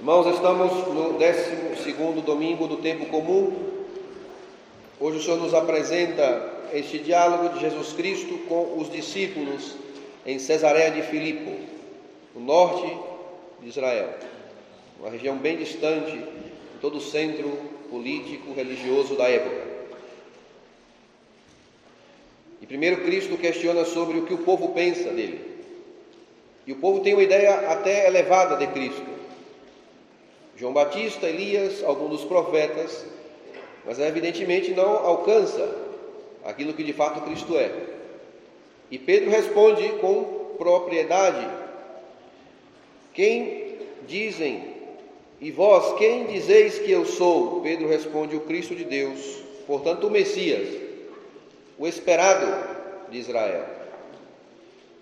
Irmãos, estamos no 12 domingo do tempo comum. Hoje o Senhor nos apresenta este diálogo de Jesus Cristo com os discípulos em Cesareia de Filipo, no norte de Israel, uma região bem distante de todo o centro político religioso da época. E primeiro Cristo questiona sobre o que o povo pensa dele. E o povo tem uma ideia até elevada de Cristo. João Batista, Elias, alguns dos profetas, mas evidentemente não alcança aquilo que de fato Cristo é. E Pedro responde com propriedade: Quem dizem, e vós, quem dizeis que eu sou? Pedro responde: O Cristo de Deus, portanto, o Messias, o esperado de Israel.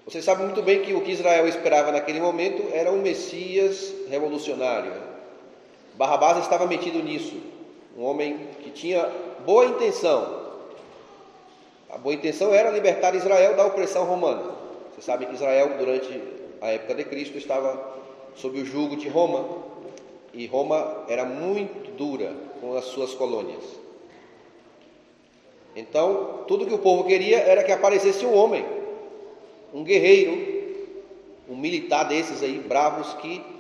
Vocês sabem muito bem que o que Israel esperava naquele momento era um Messias revolucionário, Barrabás estava metido nisso, um homem que tinha boa intenção. A boa intenção era libertar Israel da opressão romana. Você sabe que Israel, durante a época de Cristo, estava sob o jugo de Roma, e Roma era muito dura com as suas colônias. Então, tudo que o povo queria era que aparecesse um homem, um guerreiro, um militar desses aí, bravos, que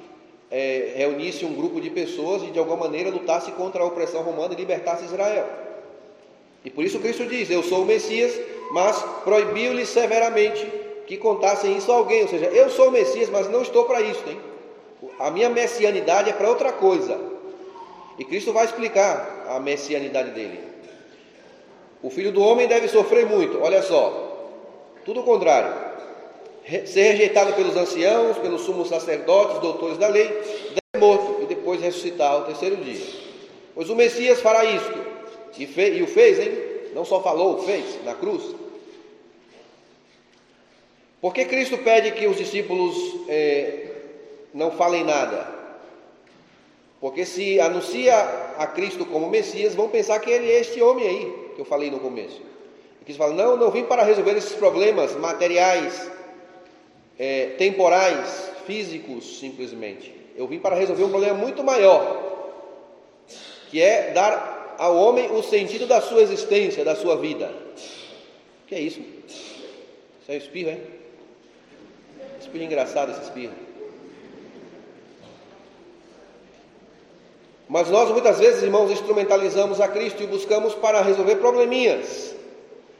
é, reunisse um grupo de pessoas e de alguma maneira lutasse contra a opressão romana e libertasse Israel. E por isso Cristo diz: Eu sou o Messias, mas proibiu-lhe severamente que contassem isso a alguém. Ou seja, eu sou o Messias, mas não estou para isso. Hein? A minha messianidade é para outra coisa. E Cristo vai explicar a messianidade dele. O filho do homem deve sofrer muito. Olha só, tudo o contrário ser rejeitado pelos anciãos, pelos sumos sacerdotes, doutores da lei, deve morto e depois ressuscitar ao terceiro dia. Pois o Messias fará isto, e, fe, e o fez, hein? Não só falou, fez na cruz. Por que Cristo pede que os discípulos é, não falem nada? Porque se anuncia a Cristo como Messias, vão pensar que ele é este homem aí, que eu falei no começo. E Cristo fala: não, não vim para resolver esses problemas materiais, é, temporais, físicos, simplesmente. Eu vim para resolver um problema muito maior, que é dar ao homem o sentido da sua existência, da sua vida. Que é isso? Isso é espirro, hein? Espirro engraçado esse espirro. Mas nós muitas vezes, irmãos, instrumentalizamos a Cristo e buscamos para resolver probleminhas.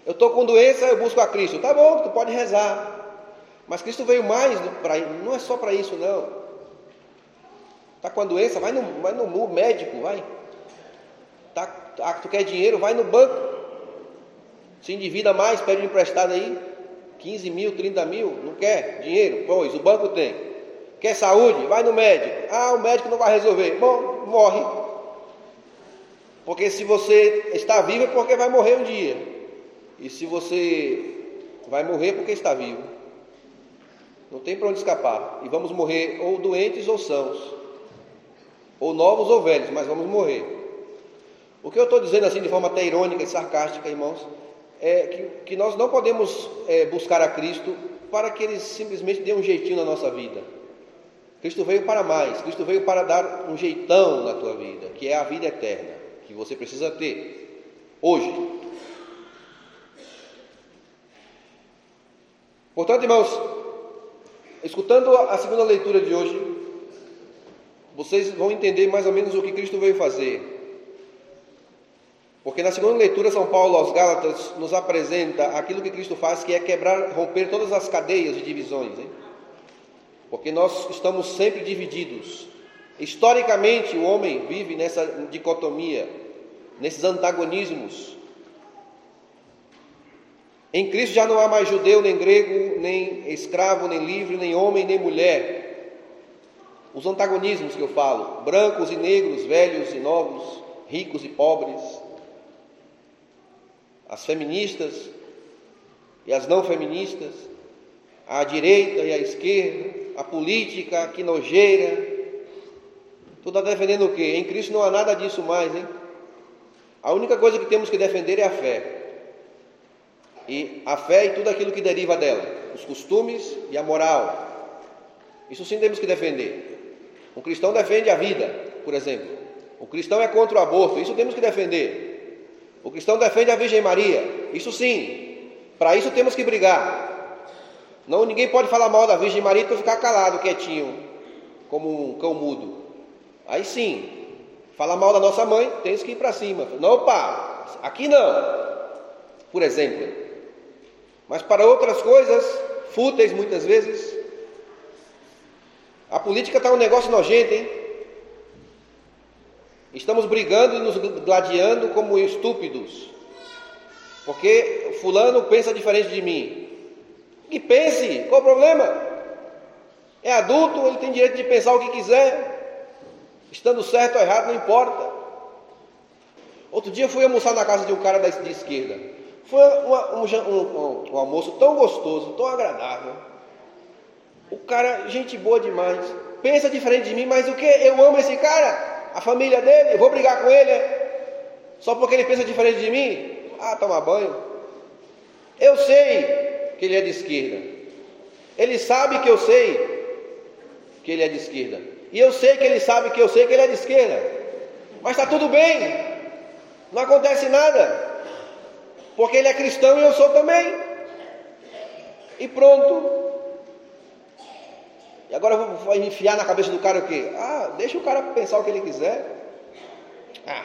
Eu estou com doença, eu busco a Cristo. Tá bom, tu pode rezar. Mas Cristo veio mais para não é só para isso não. Está com a doença, vai no, vai no médico, vai. Tá, tá, tu quer dinheiro, vai no banco. Se endivida mais, pede um emprestado aí. 15 mil, 30 mil, não quer dinheiro? Pois, o banco tem. Quer saúde? Vai no médico. Ah, o médico não vai resolver. Bom, morre. Porque se você está vivo é porque vai morrer um dia. E se você vai morrer é porque está vivo. Não tem para onde escapar. E vamos morrer ou doentes ou sãos, ou novos ou velhos, mas vamos morrer. O que eu estou dizendo assim de forma até irônica e sarcástica, irmãos, é que, que nós não podemos é, buscar a Cristo para que Ele simplesmente dê um jeitinho na nossa vida. Cristo veio para mais, Cristo veio para dar um jeitão na tua vida, que é a vida eterna, que você precisa ter hoje. Portanto, irmãos, Escutando a segunda leitura de hoje, vocês vão entender mais ou menos o que Cristo veio fazer. Porque na segunda leitura, São Paulo aos Gálatas nos apresenta aquilo que Cristo faz, que é quebrar, romper todas as cadeias de divisões. Hein? Porque nós estamos sempre divididos. Historicamente, o homem vive nessa dicotomia, nesses antagonismos em Cristo já não há mais judeu, nem grego, nem escravo, nem livre, nem homem, nem mulher. Os antagonismos que eu falo, brancos e negros, velhos e novos, ricos e pobres, as feministas e as não feministas, a direita e a esquerda, a política, que nojeira, tudo está defendendo o quê? Em Cristo não há nada disso mais, hein? A única coisa que temos que defender é a fé e a fé e tudo aquilo que deriva dela, os costumes e a moral. Isso sim temos que defender. Um cristão defende a vida, por exemplo. O cristão é contra o aborto, isso temos que defender. O cristão defende a Virgem Maria, isso sim. Para isso temos que brigar. Não, ninguém pode falar mal da Virgem Maria e ficar calado, quietinho, como um cão mudo. Aí sim, falar mal da nossa mãe, temos que ir para cima. Não, pá, aqui não. Por exemplo. Mas para outras coisas, fúteis muitas vezes, a política está um negócio nojento, hein? Estamos brigando e nos gladiando como estúpidos. Porque fulano pensa diferente de mim. Que pense, qual o problema? É adulto, ele tem direito de pensar o que quiser. Estando certo ou errado, não importa. Outro dia fui almoçar na casa de um cara de esquerda. Foi uma, um, um, um almoço tão gostoso, tão agradável. O cara, gente boa demais. Pensa diferente de mim, mas o que? Eu amo esse cara, a família dele, eu vou brigar com ele. É? Só porque ele pensa diferente de mim? Ah, toma banho. Eu sei que ele é de esquerda. Ele sabe que eu sei que ele é de esquerda. E eu sei que ele sabe que eu sei que ele é de esquerda. Mas está tudo bem. Não acontece nada. Porque ele é cristão e eu sou também. E pronto. E agora eu vou enfiar na cabeça do cara o quê? Ah, deixa o cara pensar o que ele quiser. Ah.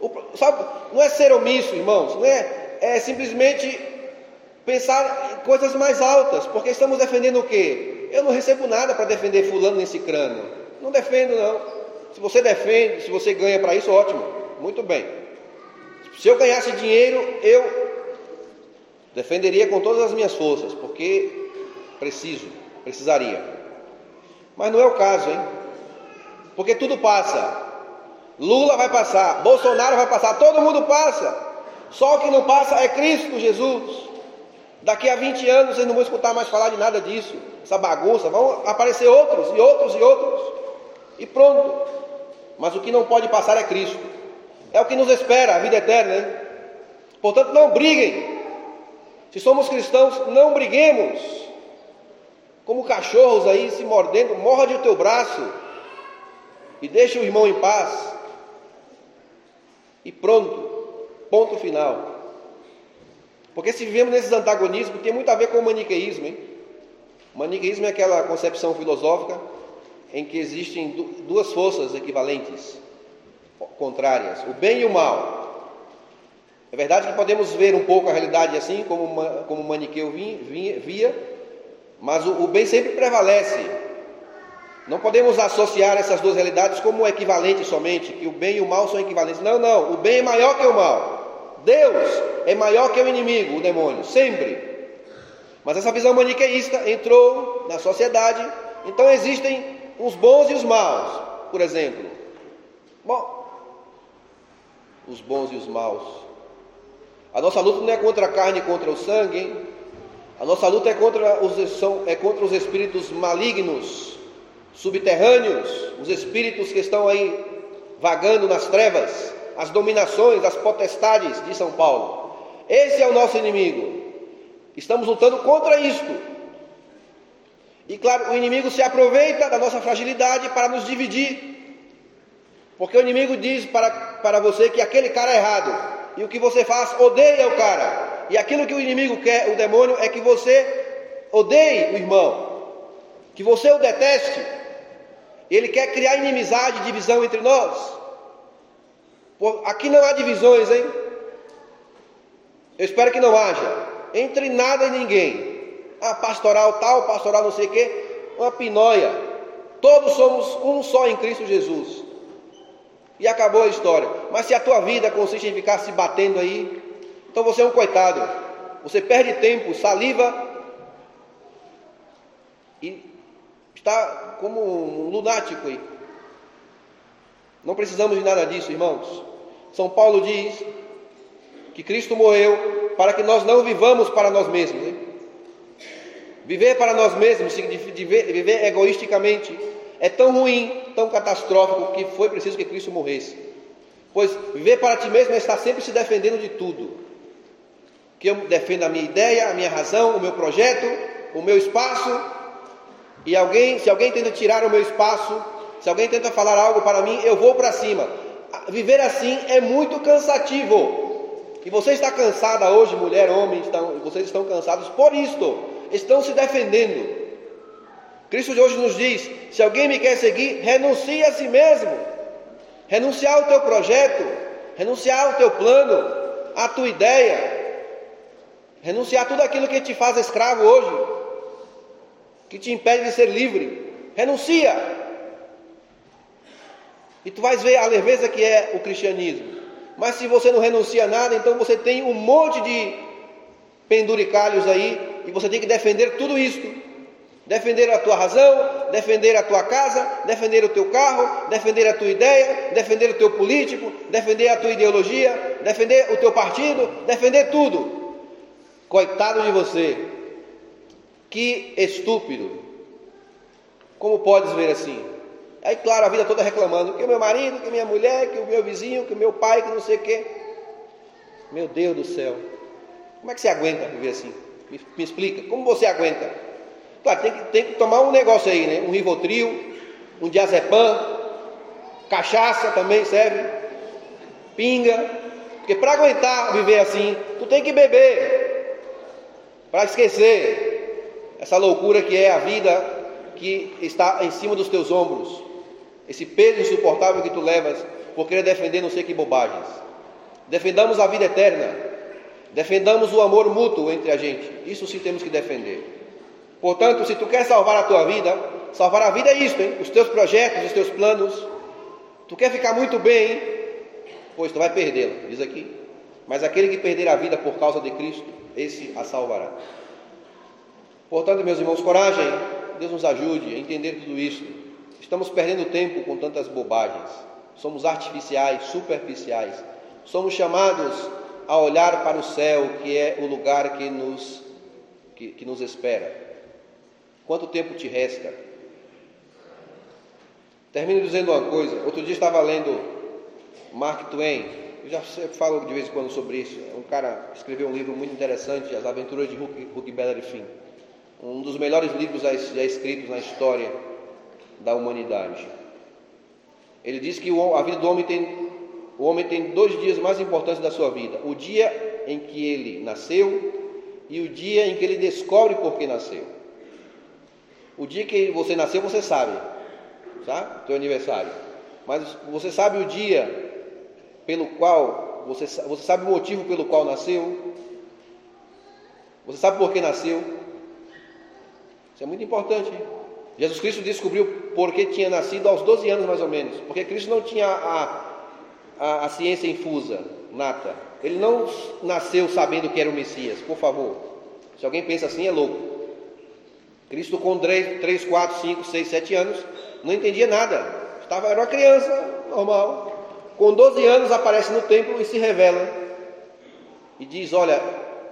O, sabe, não é ser omisso, irmãos, não é, é simplesmente pensar em coisas mais altas, porque estamos defendendo o quê? Eu não recebo nada para defender fulano nesse crânio. Não defendo não. Se você defende, se você ganha para isso, ótimo. Muito bem. Se eu ganhasse dinheiro, eu defenderia com todas as minhas forças, porque preciso. Precisaria. Mas não é o caso, hein? Porque tudo passa. Lula vai passar, Bolsonaro vai passar, todo mundo passa. Só o que não passa é Cristo Jesus. Daqui a 20 anos vocês não vão escutar mais falar de nada disso, essa bagunça. Vão aparecer outros e outros e outros. E pronto. Mas o que não pode passar é Cristo. É o que nos espera, a vida eterna. Hein? Portanto, não briguem. Se somos cristãos, não briguemos como cachorros aí se mordendo, morde o teu braço e deixa o irmão em paz. E pronto, ponto final. Porque se vivemos nesses antagonismos, tem muito a ver com o maniqueísmo. Hein? O maniqueísmo é aquela concepção filosófica em que existem duas forças equivalentes, contrárias, o bem e o mal. É verdade que podemos ver um pouco a realidade assim, como, como maniqueu via, mas o, o bem sempre prevalece. Não podemos associar essas duas realidades como equivalentes somente, que o bem e o mal são equivalentes. Não, não, o bem é maior que o mal. Deus é maior que o inimigo, o demônio, sempre. Mas essa visão maniqueísta entrou na sociedade, então existem os bons e os maus, por exemplo. Bom, os bons e os maus. A nossa luta não é contra a carne e contra o sangue, hein? A nossa luta é contra os, são, é contra os espíritos malignos, subterrâneos, os espíritos que estão aí vagando nas trevas, as dominações, as potestades de São Paulo. Esse é o nosso inimigo. Estamos lutando contra isto. E claro, o inimigo se aproveita da nossa fragilidade para nos dividir. Porque o inimigo diz para, para você que aquele cara é errado. E o que você faz, odeia o cara. E aquilo que o inimigo quer, o demônio, é que você odeie o irmão, que você o deteste. Ele quer criar inimizade, divisão entre nós. Aqui não há divisões, hein? Eu espero que não haja. Entre nada e ninguém. Ah, pastoral tal, pastoral não sei o quê. Uma pinóia. Todos somos um só em Cristo Jesus. E acabou a história. Mas se a tua vida consiste em ficar se batendo aí, então você é um coitado. Você perde tempo, saliva e está como um lunático aí. Não precisamos de nada disso, irmãos. São Paulo diz que Cristo morreu para que nós não vivamos para nós mesmos. Hein? Viver para nós mesmos, viver egoisticamente, é tão ruim, tão catastrófico, que foi preciso que Cristo morresse. Pois viver para ti mesmo é estar sempre se defendendo de tudo que eu defenda a minha ideia, a minha razão, o meu projeto, o meu espaço, E alguém, se alguém tenta tirar o meu espaço, se alguém tenta falar algo para mim, eu vou para cima. Viver assim é muito cansativo. E você está cansada hoje, mulher, homem, estão, vocês estão cansados por isto, estão se defendendo. Cristo de hoje nos diz: se alguém me quer seguir, renuncie a si mesmo, renunciar ao teu projeto, renunciar ao teu plano, à tua ideia, renunciar a tudo aquilo que te faz escravo hoje, que te impede de ser livre. Renuncia. E tu vais ver a leveza que é o cristianismo. Mas se você não renuncia a nada, então você tem um monte de penduricalhos aí e você tem que defender tudo isso. Defender a tua razão, defender a tua casa, defender o teu carro, defender a tua ideia, defender o teu político, defender a tua ideologia, defender o teu partido, defender tudo. Coitado de você. Que estúpido. Como podes ver assim? Aí, claro, a vida toda reclamando que o meu marido, que minha mulher, que o meu vizinho, que o meu pai, que não sei o quê. Meu Deus do céu. Como é que você aguenta viver assim? Me, me explica. Como você aguenta? Claro, tem que, tem que tomar um negócio aí, né? Um Rivotril, um diazepam, cachaça também serve, pinga. Porque para aguentar viver assim, tu tem que beber. Para esquecer essa loucura que é a vida que está em cima dos teus ombros esse peso insuportável que tu levas por querer defender não sei que bobagens. Defendamos a vida eterna, defendamos o amor mútuo entre a gente, isso sim temos que defender. Portanto, se tu quer salvar a tua vida, salvar a vida é isto, hein? os teus projetos, os teus planos. Tu quer ficar muito bem, pois tu vai perdê-la, diz aqui. Mas aquele que perder a vida por causa de Cristo, esse a salvará. Portanto, meus irmãos, coragem, Deus nos ajude a entender tudo isso. Estamos perdendo tempo com tantas bobagens. Somos artificiais, superficiais. Somos chamados a olhar para o céu, que é o lugar que nos, que, que nos espera. Quanto tempo te resta? Termino dizendo uma coisa. Outro dia estava lendo Mark Twain. Eu já falo de vez em quando sobre isso. Um cara escreveu um livro muito interessante, As Aventuras de Huckleberry Finn. Um dos melhores livros já escritos na história da humanidade. Ele diz que a vida do homem tem o homem tem dois dias mais importantes da sua vida: o dia em que ele nasceu e o dia em que ele descobre por que nasceu. O dia que você nasceu, você sabe, tá? Teu aniversário. Mas você sabe o dia pelo qual você, você sabe o motivo pelo qual nasceu? Você sabe por que nasceu? Isso é muito importante. Hein? Jesus Cristo descobriu por que tinha nascido aos 12 anos mais ou menos, porque Cristo não tinha a, a, a ciência infusa, nata. Ele não nasceu sabendo que era o Messias, por favor. Se alguém pensa assim, é louco. Cristo com 3, 3 4, 5, 6, 7 anos, não entendia nada. Estava, era uma criança normal. Com 12 anos aparece no templo e se revela. E diz, olha,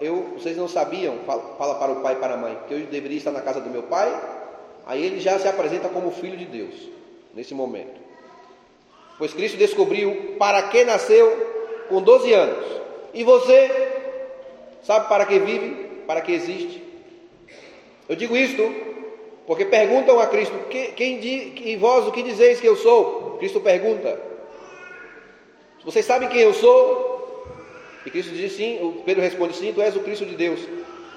eu, vocês não sabiam, fala, fala para o pai e para a mãe, que eu deveria estar na casa do meu pai Aí ele já se apresenta como filho de Deus, nesse momento. Pois Cristo descobriu para que nasceu com 12 anos. E você sabe para que vive, para que existe? Eu digo isto porque perguntam a Cristo: que, quem e vós o que dizeis que eu sou? Cristo pergunta: Vocês sabem quem eu sou? E Cristo diz sim. Pedro responde: Sim, tu és o Cristo de Deus.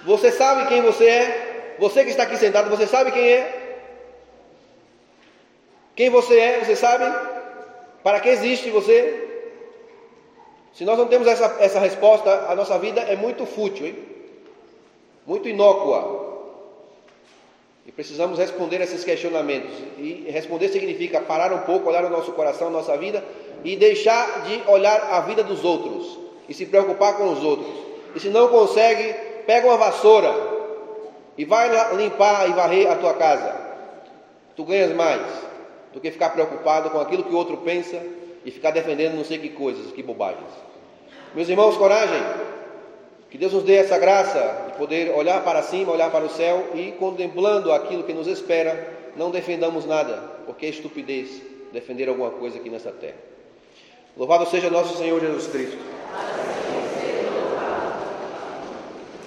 Você sabe quem você é? Você que está aqui sentado, você sabe quem é? Quem você é, você sabe? Para que existe você? Se nós não temos essa, essa resposta, a nossa vida é muito fútil, hein? muito inócua. E precisamos responder esses questionamentos. E responder significa parar um pouco, olhar o nosso coração, nossa vida e deixar de olhar a vida dos outros e se preocupar com os outros. E se não consegue, pega uma vassoura e vai limpar e varrer a tua casa. Tu ganhas mais do que ficar preocupado com aquilo que o outro pensa e ficar defendendo não sei que coisas, que bobagens. Meus irmãos, coragem. Que Deus nos dê essa graça de poder olhar para cima, olhar para o céu e contemplando aquilo que nos espera, não defendamos nada, porque é estupidez defender alguma coisa aqui nessa terra. Louvado seja nosso Senhor Jesus Cristo.